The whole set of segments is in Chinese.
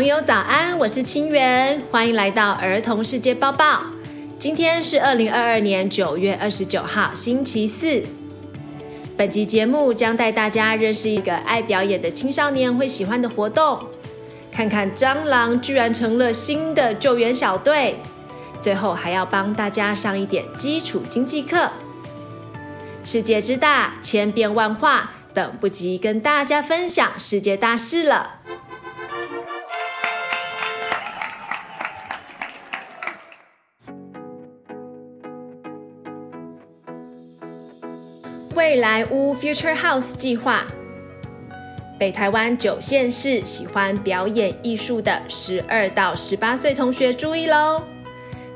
朋友早安，我是清源，欢迎来到儿童世界报报。今天是二零二二年九月二十九号，星期四。本集节目将带大家认识一个爱表演的青少年会喜欢的活动，看看蟑螂居然成了新的救援小队。最后还要帮大家上一点基础经济课。世界之大，千变万化，等不及跟大家分享世界大事了。未来屋 Future House 计划，北台湾九县市喜欢表演艺术的十二到十八岁同学注意喽！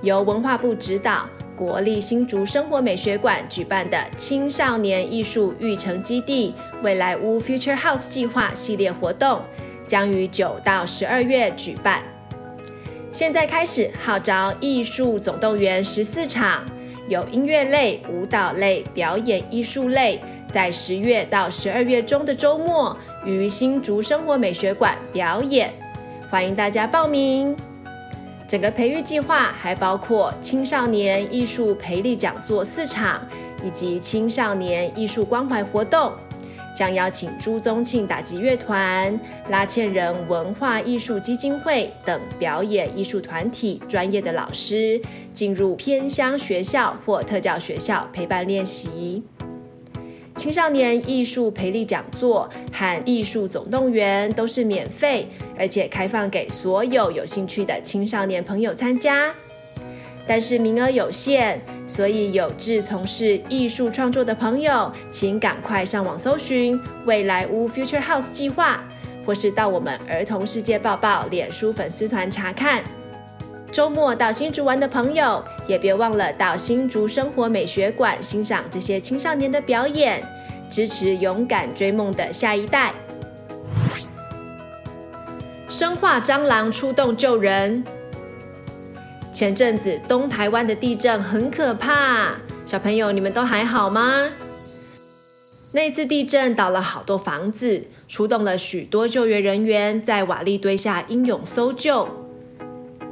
由文化部指导，国立新竹生活美学馆举办的青少年艺术育成基地未来屋 Future House 计划系列活动，将于九到十二月举办。现在开始号召艺术总动员十四场。有音乐类、舞蹈类、表演艺术类，在十月到十二月中的周末，于新竹生活美学馆表演，欢迎大家报名。整个培育计划还包括青少年艺术培力讲座四场，以及青少年艺术关怀活动。将邀请朱宗庆打击乐团、拉纤人文化艺术基金会等表演艺术团体专业的老师进入偏乡学校或特教学校陪伴练习。青少年艺术培力讲座和艺术总动员都是免费，而且开放给所有有兴趣的青少年朋友参加。但是名额有限，所以有志从事艺术创作的朋友，请赶快上网搜寻未来屋 Future House 计划，或是到我们儿童世界报报脸书粉丝团查看。周末到新竹玩的朋友，也别忘了到新竹生活美学馆欣赏这些青少年的表演，支持勇敢追梦的下一代。生化蟑螂出动救人。前阵子东台湾的地震很可怕，小朋友你们都还好吗？那次地震倒了好多房子，出动了许多救援人员在瓦砾堆下英勇搜救。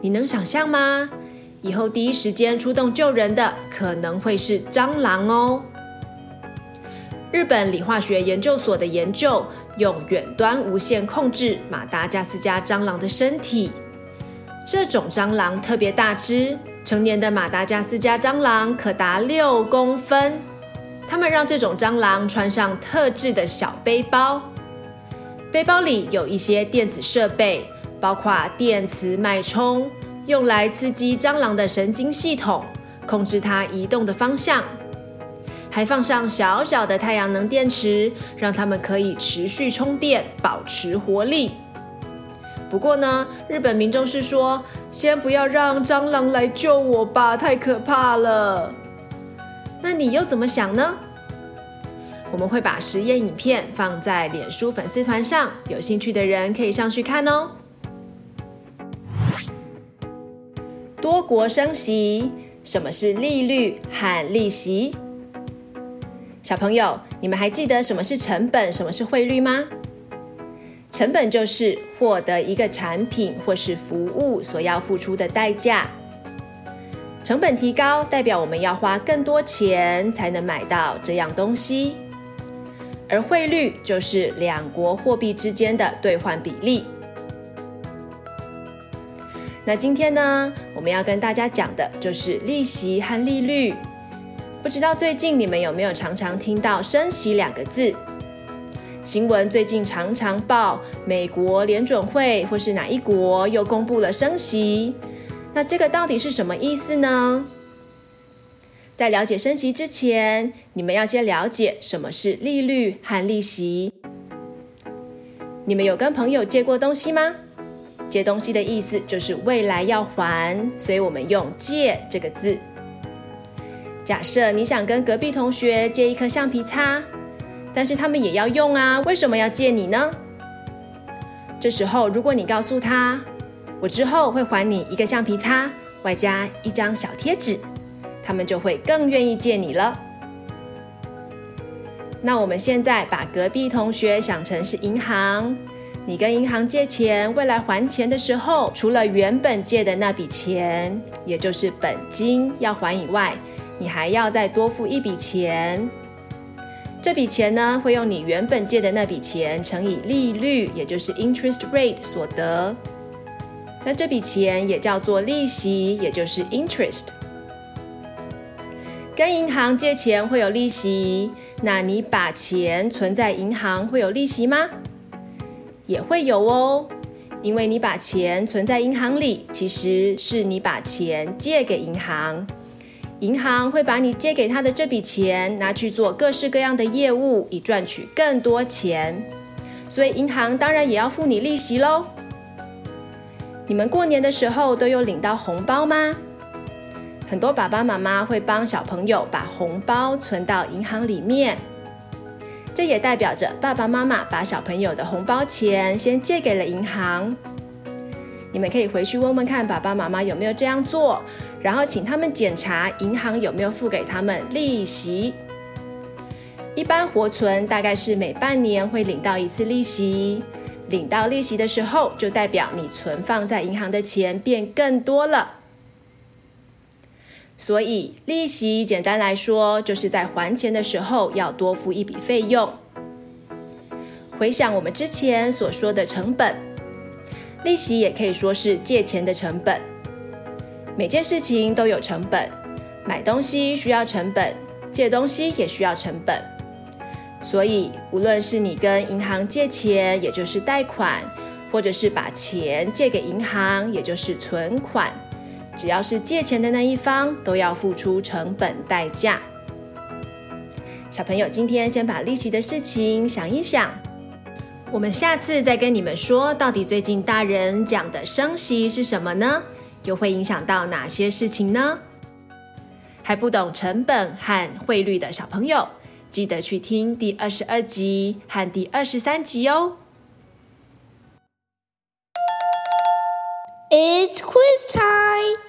你能想象吗？以后第一时间出动救人的可能会是蟑螂哦。日本理化学研究所的研究用远端无线控制马达加斯加蟑螂的身体。这种蟑螂特别大只，成年的马达加斯加蟑螂可达六公分。他们让这种蟑螂穿上特制的小背包，背包里有一些电子设备，包括电磁脉冲，用来刺激蟑螂的神经系统，控制它移动的方向。还放上小小的太阳能电池，让它们可以持续充电，保持活力。不过呢，日本民众是说，先不要让蟑螂来救我吧，太可怕了。那你又怎么想呢？我们会把实验影片放在脸书粉丝团上，有兴趣的人可以上去看哦。多国升息，什么是利率和利息？小朋友，你们还记得什么是成本，什么是汇率吗？成本就是获得一个产品或是服务所要付出的代价。成本提高，代表我们要花更多钱才能买到这样东西。而汇率就是两国货币之间的兑换比例。那今天呢，我们要跟大家讲的就是利息和利率。不知道最近你们有没有常常听到“升息”两个字？新闻最近常常报美国联准会或是哪一国又公布了升息，那这个到底是什么意思呢？在了解升息之前，你们要先了解什么是利率和利息。你们有跟朋友借过东西吗？借东西的意思就是未来要还，所以我们用借这个字。假设你想跟隔壁同学借一颗橡皮擦。但是他们也要用啊，为什么要借你呢？这时候，如果你告诉他，我之后会还你一个橡皮擦，外加一张小贴纸，他们就会更愿意借你了。那我们现在把隔壁同学想成是银行，你跟银行借钱，未来还钱的时候，除了原本借的那笔钱，也就是本金要还以外，你还要再多付一笔钱。这笔钱呢，会用你原本借的那笔钱乘以利率，也就是 interest rate 所得。那这笔钱也叫做利息，也就是 interest。跟银行借钱会有利息，那你把钱存在银行会有利息吗？也会有哦，因为你把钱存在银行里，其实是你把钱借给银行，银行会把你借给他的这笔钱拿去做各式各样的业务，以赚取更多钱，所以银行当然也要付你利息喽。你们过年的时候都有领到红包吗？很多爸爸妈妈会帮小朋友把红包存到银行里面。这也代表着爸爸妈妈把小朋友的红包钱先借给了银行。你们可以回去问问看爸爸妈妈有没有这样做，然后请他们检查银行有没有付给他们利息。一般活存大概是每半年会领到一次利息，领到利息的时候就代表你存放在银行的钱变更多了。所以利息简单来说，就是在还钱的时候要多付一笔费用。回想我们之前所说的成本，利息也可以说是借钱的成本。每件事情都有成本，买东西需要成本，借东西也需要成本。所以无论是你跟银行借钱，也就是贷款，或者是把钱借给银行，也就是存款。只要是借钱的那一方，都要付出成本代价。小朋友，今天先把利息的事情想一想，我们下次再跟你们说，到底最近大人讲的升息是什么呢？又会影响到哪些事情呢？还不懂成本和汇率的小朋友，记得去听第二十二集和第二十三集哦。It's quiz time！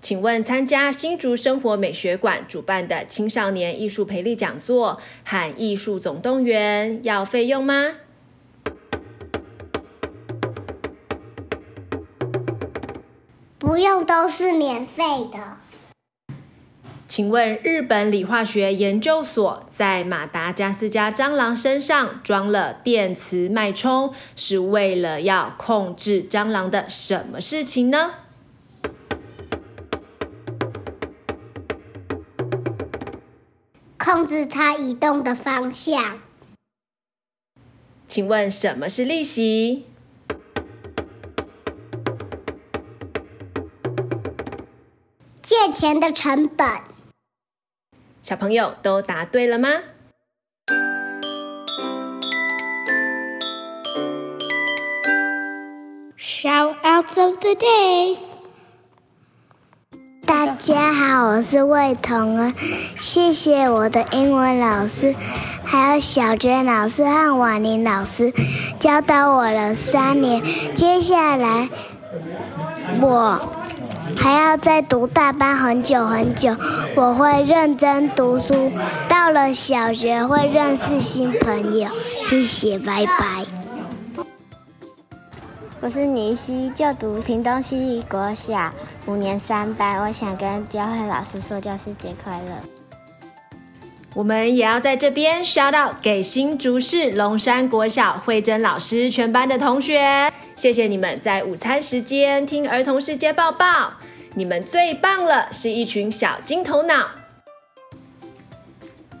请问参加新竹生活美学馆主办的青少年艺术培力讲座和艺术总动员要费用吗？不用，都是免费的。请问日本理化学研究所在马达加斯加蟑螂身上装了电磁脉冲，是为了要控制蟑螂的什么事情呢？控制它移动的方向。请问什么是利息？钱的成本。小朋友都答对了吗？Shout-outs of the day！大家好，我是魏彤恩，谢谢我的英文老师，还有小娟老师和婉玲老师教导我了三年。接下来我。还要再读大班很久很久，我会认真读书。到了小学会认识新朋友。谢谢，拜拜。我是倪希，就读屏东西义国小五年三班。我想跟教会老师说教师节快乐。我们也要在这边 shout out 给新竹市龙山国小慧珍老师全班的同学，谢谢你们在午餐时间听儿童世界报报。你们最棒了，是一群小金头脑。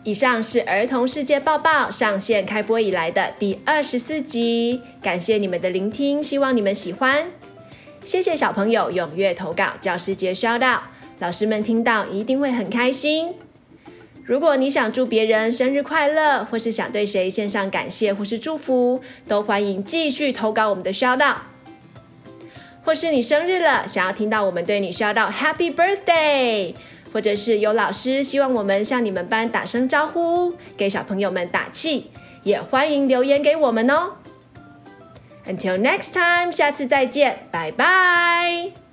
以上是儿童世界报报上线开播以来的第二十四集，感谢你们的聆听，希望你们喜欢。谢谢小朋友踊跃投稿，教师节 shout out，老师们听到一定会很开心。如果你想祝别人生日快乐，或是想对谁献上感谢或是祝福，都欢迎继续投稿我们的 shout out。或是你生日了，想要听到我们对你 shout out Happy Birthday，或者是有老师希望我们向你们班打声招呼，给小朋友们打气，也欢迎留言给我们哦。Until next time，下次再见，拜拜。